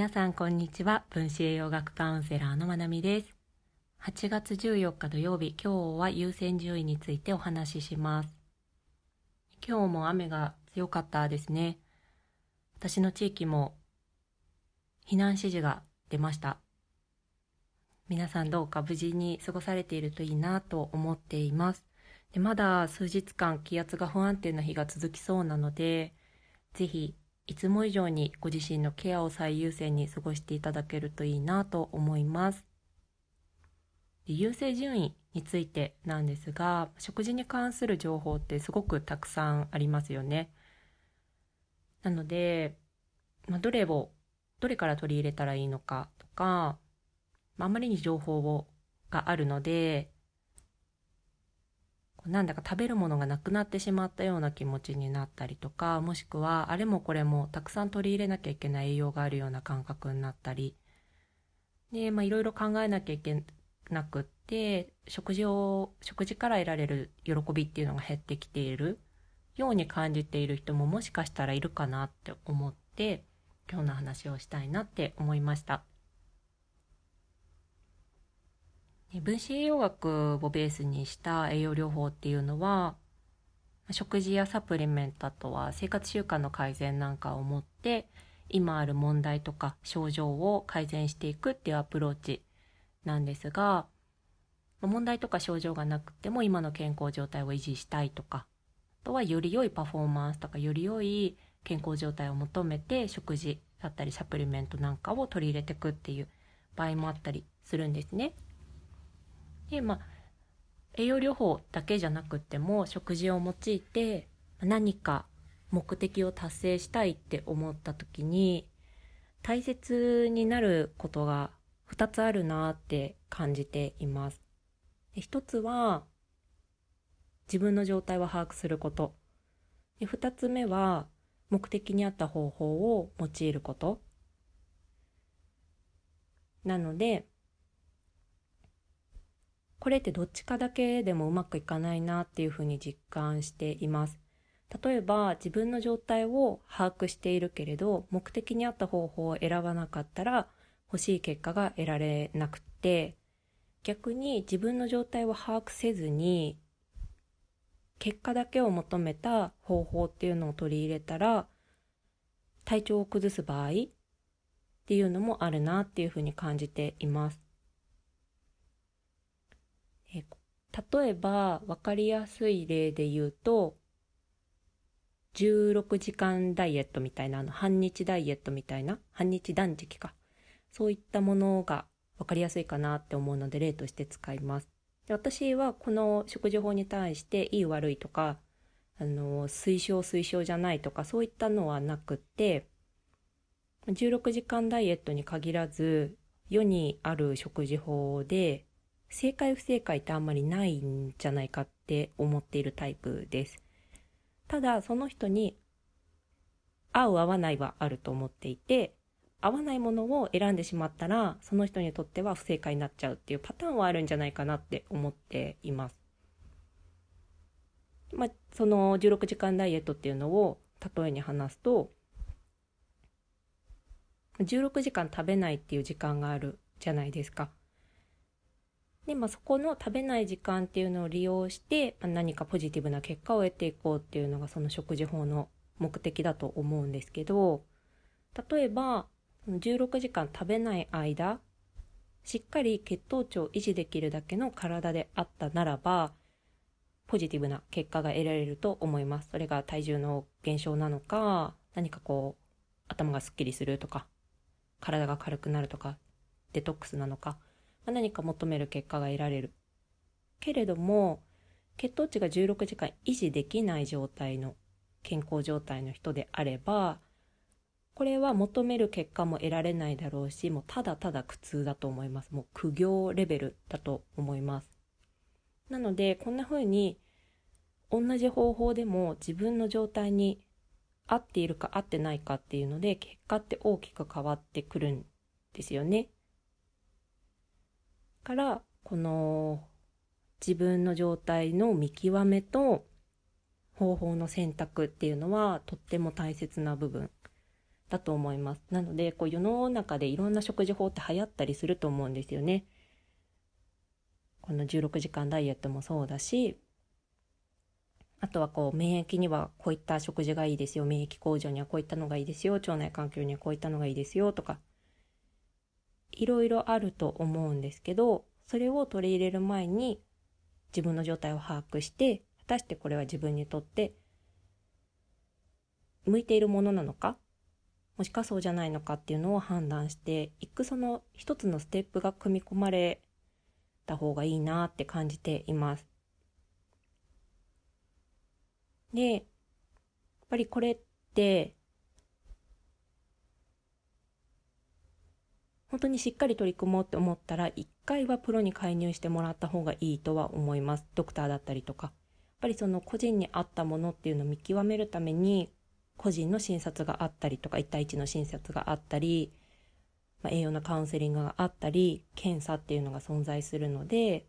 皆さんこんにちは。分子栄養学カウンセラーのまなみです。8月14日土曜日今日は優先順位についてお話しします。今日も雨が強かったですね。私の地域も避難指示が出ました。皆さんどうか無事に過ごされているといいなと思っています。でまだ数日間気圧が不安定な日が続きそうなのでぜひいつも以上にご自身のケアを最優先に過ごしていただけるといいなと思います。で優勢順位についてなんですが、食事に関する情報ってすごくたくさんありますよね。なので、まあ、どれを、どれから取り入れたらいいのかとか、まあ、あまりに情報をがあるので、なんだか食べるものがなくなってしまったような気持ちになったりとかもしくはあれもこれもたくさん取り入れなきゃいけない栄養があるような感覚になったりでまあいろいろ考えなきゃいけなくって食事を食事から得られる喜びっていうのが減ってきているように感じている人ももしかしたらいるかなって思って今日の話をしたいなって思いました。分子栄養学をベースにした栄養療法っていうのは食事やサプリメントあとは生活習慣の改善なんかをもって今ある問題とか症状を改善していくっていうアプローチなんですが問題とか症状がなくても今の健康状態を維持したいとかあとはより良いパフォーマンスとかより良い健康状態を求めて食事だったりサプリメントなんかを取り入れていくっていう場合もあったりするんですね。でまあ栄養療法だけじゃなくても食事を用いて何か目的を達成したいって思った時に大切になることが2つあるなって感じています。1つは自分の状態を把握すること。で2つ目は目的に合った方法を用いること。なのでこれってどっちかだけでもうまくいかないなっていうふうに実感しています。例えば自分の状態を把握しているけれど目的に合った方法を選ばなかったら欲しい結果が得られなくて逆に自分の状態を把握せずに結果だけを求めた方法っていうのを取り入れたら体調を崩す場合っていうのもあるなっていうふうに感じています。え例えば分かりやすい例で言うと16時間ダイエットみたいなあの半日ダイエットみたいな半日断食か。そういったものが分かりやすいかなって思うので例として使います。で私はこの食事法に対していい悪いとかあの推奨推奨じゃないとかそういったのはなくて16時間ダイエットに限らず世にある食事法で正解不正解ってあんまりないんじゃないかって思っているタイプです。ただその人に合う合わないはあると思っていて合わないものを選んでしまったらその人にとっては不正解になっちゃうっていうパターンはあるんじゃないかなって思っています。まあ、その16時間ダイエットっていうのを例えに話すと16時間食べないっていう時間があるじゃないですか。で、まあ、そこの食べない時間っていうのを利用して、まあ、何かポジティブな結果を得ていこうっていうのがその食事法の目的だと思うんですけど例えば16時間食べない間しっかり血糖値を維持できるだけの体であったならばポジティブな結果が得られると思います。それが体重の減少なのか何かこう頭がすっきりするとか体が軽くなるとかデトックスなのか何か求める結果が得られる。けれども、血糖値が16時間維持できない状態の健康状態の人であれば、これは求める結果も得られないだろうし、もうただただ苦痛だと思います。もう苦行レベルだと思います。なので、こんな風に同じ方法でも自分の状態に合っているか合ってないかっていうので、結果って大きく変わってくるんですよね。からこの自分の状態の見極めと方法の選択っていうのはとっても大切な部分だと思います。なので、こう世の中でいろんな食事法って流行ったりすると思うんですよね。この16時間ダイエットもそうだし、あとはこう免疫にはこういった食事がいいですよ、免疫向上にはこういったのがいいですよ、腸内環境にはこういったのがいいですよとか、いろいろあると思うんですけど、それを取り入れる前に自分の状態を把握して、果たしてこれは自分にとって向いているものなのかもしかそうじゃないのかっていうのを判断していくその一つのステップが組み込まれた方がいいなって感じています。で、やっぱりこれって本当にしっかり取り組もうって思ったら一回はプロに介入してもらった方がいいとは思います。ドクターだったりとか。やっぱりその個人に合ったものっていうのを見極めるために個人の診察があったりとか、1対1の診察があったり、まあ、栄養のカウンセリングがあったり、検査っていうのが存在するので、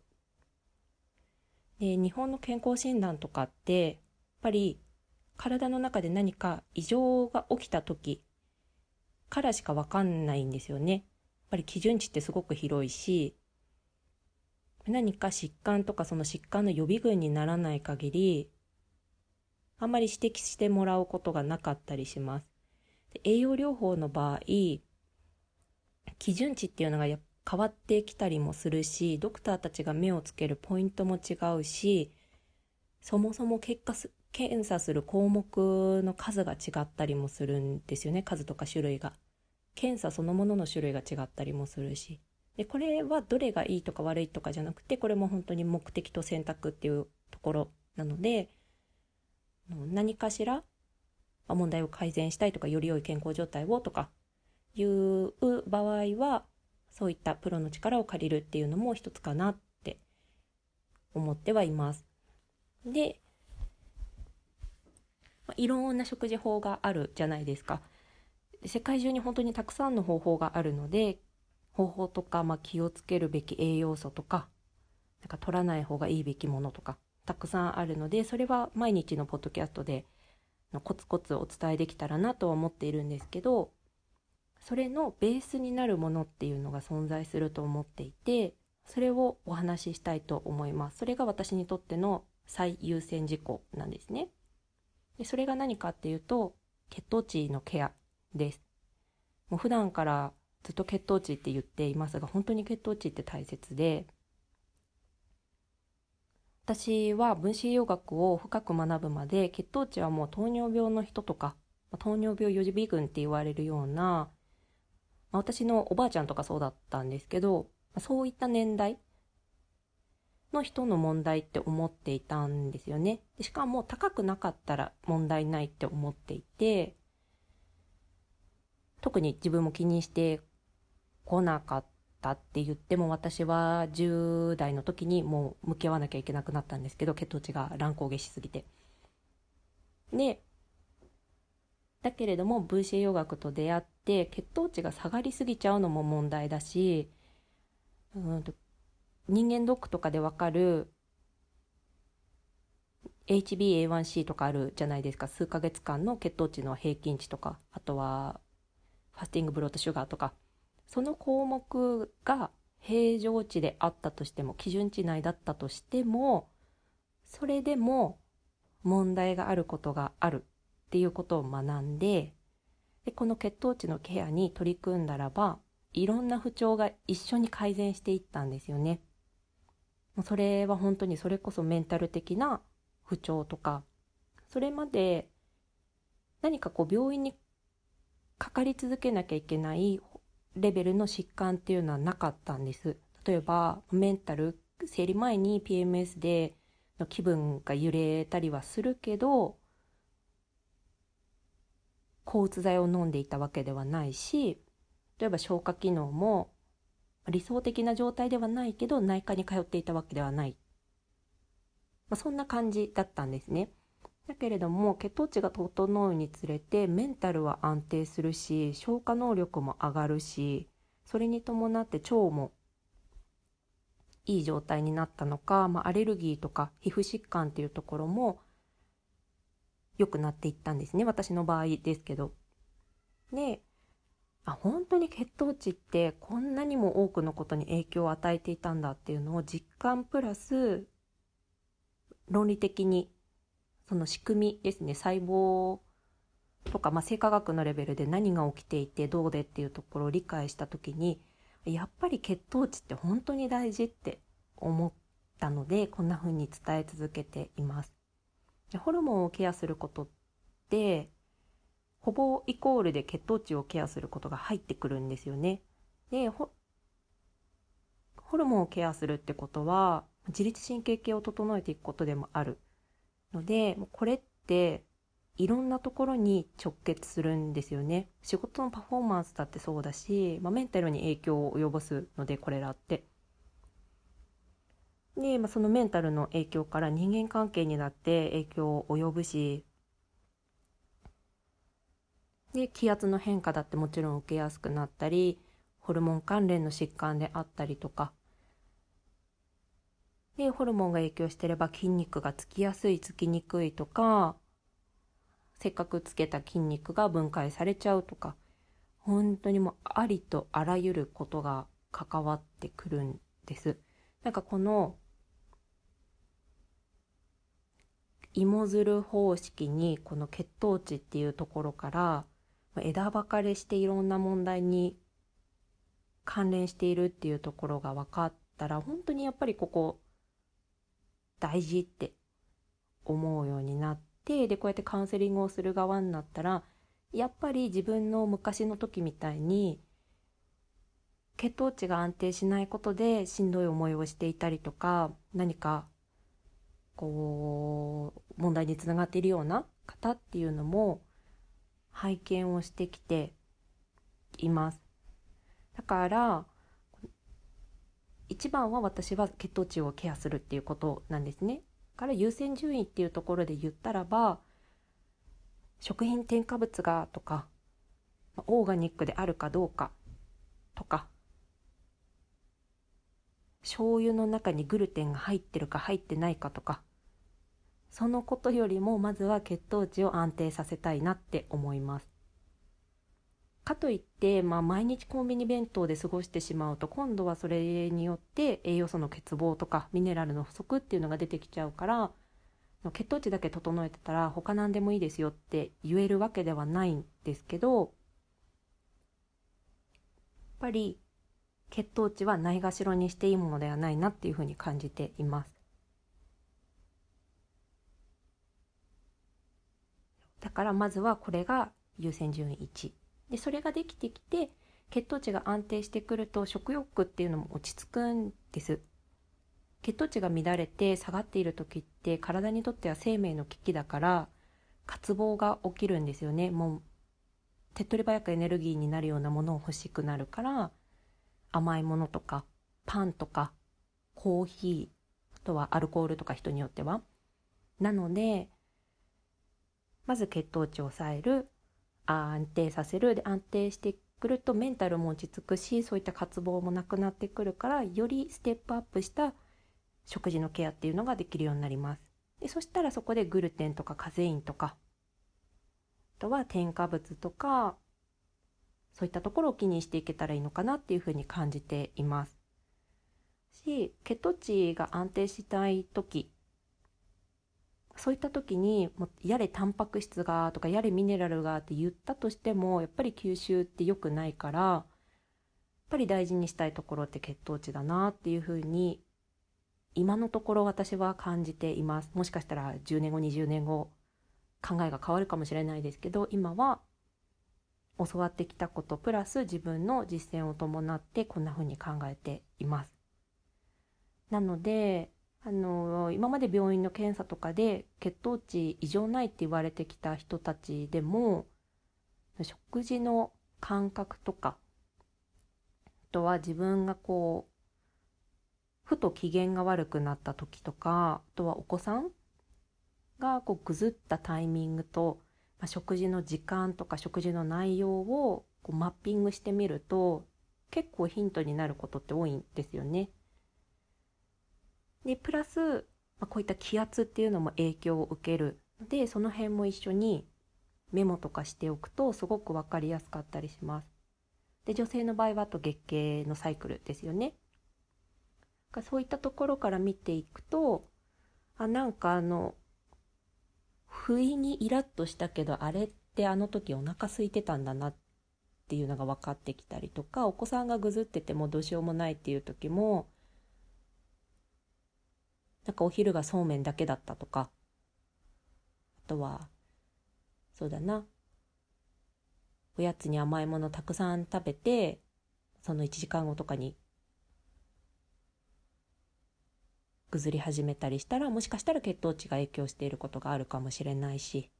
で日本の健康診断とかって、やっぱり体の中で何か異常が起きた時からしかわかんないんですよね。ぱり基準値ってすごく広いし、何か疾患とかその疾患の予備軍にならない限り、あんまり指摘してもらうことがなかったりします。で栄養療法の場合、基準値っていうのが変わってきたりもするし、ドクターたちが目をつけるポイントも違うし、そもそも結果、検査する項目の数が違ったりもするんですよね、数とか種類が。検査そのものの種類が違ったりもするし。で、これはどれがいいとか悪いとかじゃなくて、これも本当に目的と選択っていうところなので、何かしら問題を改善したいとかより良い健康状態をとかいう場合はそういったプロの力を借りるっていうのも一つかなって思ってはいます。で、いろんな食事法があるじゃないですか。で世界中に本当にたくさんの方法があるので方法とか、まあ、気をつけるべき栄養素とかなんか取らない方がいいべきものとかたくさんあるのでそれは毎日のポッドキャストでのコツコツお伝えできたらなとは思っているんですけどそれのベースになるものっていうのが存在すると思っていてそれをお話ししたいと思います。それが私にとっての最優先事項なんですね。でそれが何かっていうと血糖値のケア。ですもう普段からずっと血糖値って言っていますが本当に血糖値って大切で私は分子栄養学を深く学ぶまで血糖値はもう糖尿病の人とか糖尿病予備軍って言われるような私のおばあちゃんとかそうだったんですけどそういった年代の人の問題って思っていたんですよね。しかも高くなかったら問題ないって思っていて特に自分も気にしてこなかったって言っても私は10代の時にもう向き合わなきゃいけなくなったんですけど血糖値が乱高下しすぎて。でだけれども分子栄養学と出会って血糖値が下がりすぎちゃうのも問題だしうんと人間ドックとかでわかる HbA1c とかあるじゃないですか数ヶ月間の血糖値の平均値とかあとはファスティングブロードシュガーとかその項目が平常値であったとしても基準値内だったとしてもそれでも問題があることがあるっていうことを学んででこの血糖値のケアに取り組んだらばいろんな不調が一緒に改善していったんですよね。それは本当にそれこそメンタル的な不調とかそれまで何かこう病院にかかり続けなきゃいけないレベルの疾患っていうのはなかったんです。例えばメンタル生理前に PMS での気分が揺れたりはするけど抗うつ剤を飲んでいたわけではないし例えば消化機能も理想的な状態ではないけど内科に通っていたわけではない、まあ、そんな感じだったんですね。だけれども血糖値が整うにつれてメンタルは安定するし消化能力も上がるしそれに伴って腸もいい状態になったのか、まあ、アレルギーとか皮膚疾患っていうところも良くなっていったんですね私の場合ですけど。であ本当に血糖値ってこんなにも多くのことに影響を与えていたんだっていうのを実感プラス論理的にその仕組みですね細胞とか、まあ、生化学のレベルで何が起きていてどうでっていうところを理解した時にやっぱり血糖値って本当に大事って思ったのでこんな風に伝え続けています。ホルモンをケアすることってほぼイコールで血糖値をケアすることが入ってくるんですよね。でホルモンをケアするってことは自律神経系を整えていくことでもあるのでこれっていろんなところに直結するんですよね。仕事のパフォーマンスだってそうだし、まあ、メンタルに影響を及ぼすのでこれらって。で、まあ、そのメンタルの影響から人間関係にだって影響を及ぶしで気圧の変化だってもちろん受けやすくなったりホルモン関連の疾患であったりとかでホルモンが影響してれば筋肉がつきやすいつきにくいとかせっかくつけた筋肉が分解されちゃうとか本当にもうありとあらゆることが関わってくるんです。なんかこの芋づる方式にこの血糖値っていうところから枝分かれしていろんな問題に関連しているっていうところが分かったら本当にやっぱりここ大事って思うようになってでこうやってカウンセリングをする側になったらやっぱり自分の昔の時みたいに血糖値が安定しないことでしんどい思いをしていたりとか何かこう問題につながっているような方っていうのも拝見をしてきています。だから一番は私は血糖値をケアするっていうことなんですね。から優先順位っていうところで言ったらば食品添加物がとかオーガニックであるかどうかとか醤油の中にグルテンが入ってるか入ってないかとかそのことよりもまずは血糖値を安定させたいなって思いますかといって、まあ、毎日コンビニ弁当で過ごしてしまうと今度はそれによって栄養素の欠乏とかミネラルの不足っていうのが出てきちゃうから血糖値だけ整えてたら他何でもいいですよって言えるわけではないんですけどやっぱり血糖値はないがしろにしていいものではないなっていうふうに感じています。だからまずはこれが優先順位1。でそれができてきて血糖値が安定してくると食欲っていうのも落ち着くんです。血糖値が乱れて下がっている時って体にとっては生命の危機だから渇望が起きるんですよね。もう手っ取り早くエネルギーになるようなものを欲しくなるから甘いものとかパンとかコーヒーあとはアルコールとか人によっては。なのでまず血糖値を抑える。安定させる。で安定してくるとメンタルも落ち着くしそういった渇望もなくなってくるからよりステップアップした食事のケアっていうのができるようになります。でそしたらそこでグルテンとかカゼインとかあとは添加物とかそういったところを気にしていけたらいいのかなっていうふうに感じています。し血糖値が安定したい時そういった時にもやれタンパク質がとかやれミネラルがって言ったとしてもやっぱり吸収って良くないからやっぱり大事にしたいところって血糖値だなっていうふうに今のところ私は感じています。もしかしたら10年後20年後考えが変わるかもしれないですけど今は教わってきたことプラス自分の実践を伴ってこんなふうに考えています。なのであの今まで病院の検査とかで血糖値異常ないって言われてきた人たちでも食事の感覚とかあとは自分がこうふと機嫌が悪くなった時とかあとはお子さんがこうぐずったタイミングと、まあ、食事の時間とか食事の内容をこうマッピングしてみると結構ヒントになることって多いんですよね。でプラス、まあ、こういった気圧っていうのも影響を受けるのでその辺も一緒にメモとかしておくとすごく分かりやすかったりします。で女性の場合はあと月経のサイクルですよね。そういったところから見ていくとあなんかあの不意にイラッとしたけどあれってあの時お腹空いてたんだなっていうのが分かってきたりとかお子さんがぐずっててもどうしようもないっていう時もなんかお昼がそうめんだけだったとか。あとはそうだな。おやつに甘いものたくさん食べてその1時間後とかにぐずり始めたりしたらもしかしたら血糖値が影響していることがあるかもしれないし。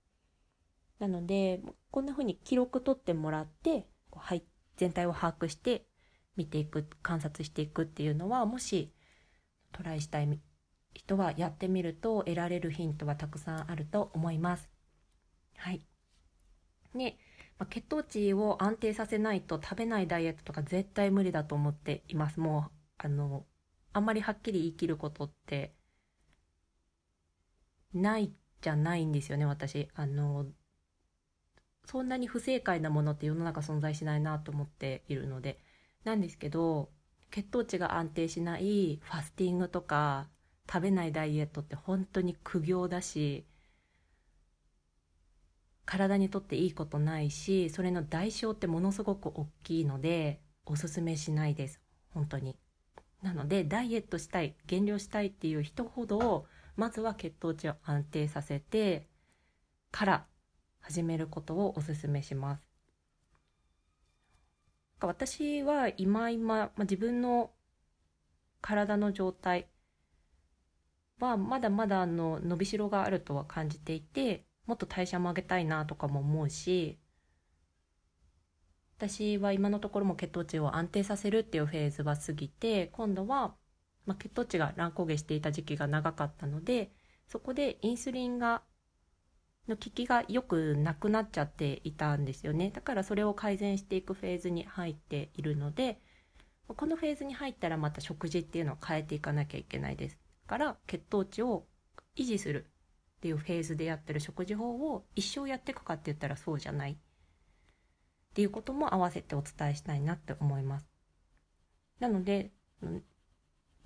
なのでこんな風に記録取ってもらってはい全体を把握して見ていく観察していくっていうのはもしトライしたい人はやってみると得られるヒントはたくさんあると思います。はい。ね、まあ、血糖値を安定させないと食べないダイエットとか絶対無理だと思っています。もう、あの、あんまりはっきり言い切ることってないじゃないんですよね、私。あの、そんなに不正解なものって世の中存在しないなと思っているので。なんですけど、血糖値が安定しないファスティングとか食べないダイエットって本当に苦行だし体にとっていいことないしそれの代償ってものすごく大きいのでおすすめしないです。本当に。なのでダイエットしたい減量したいっていう人ほどまずは血糖値を安定させてから始めることをおすすめします。私は今今、まあ、自分の体の状態はまだまだあの伸びしろがあるとは感じていてもっと代謝も上げたいなとかも思うし私は今のところも血糖値を安定させるっていうフェーズは過ぎて今度は、まあ、血糖値が乱高下していた時期が長かったのでそこでインスリンがの効きがよくなくなっちゃっていたんですよね。だからそれを改善していくフェーズに入っているのでこのフェーズに入ったらまた食事っていうのを変えていかなきゃいけないです。から血糖値を維持するっていうフェーズでやってる食事法を一生やっていくかって言ったらそうじゃないっていうことも合わせてお伝えしたいなって思います。なのでやっ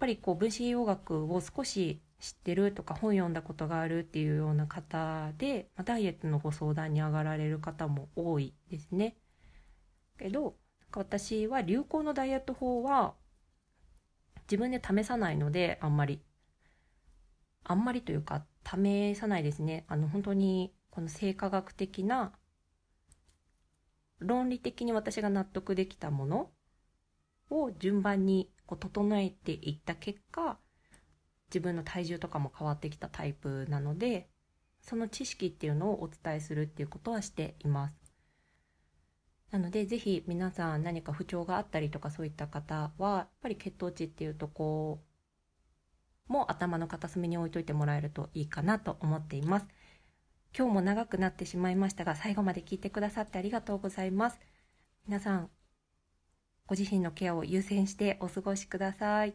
ぱりこう分子栄養学を少し知ってるとか本読んだことがあるっていうような方で、まダイエットのご相談に上がられる方も多いですね。けど私は流行のダイエット法は自分で試さないのであんまりあんまりというか試さないですね。あの本当にこの生化学的な論理的に私が納得できたものを順番にこう整えていった結果自分の体重とかも変わってきたタイプなのでその知識っていうのをお伝えするっていうことはしています。なのでぜひ皆さん何か不調があったりとかそういった方はやっぱり血糖値っていうとこうも頭の片隅に置いといてもらえるといいかなと思っています。今日も長くなってしまいましたが、最後まで聞いてくださってありがとうございます。皆さん、ご自身のケアを優先してお過ごしください。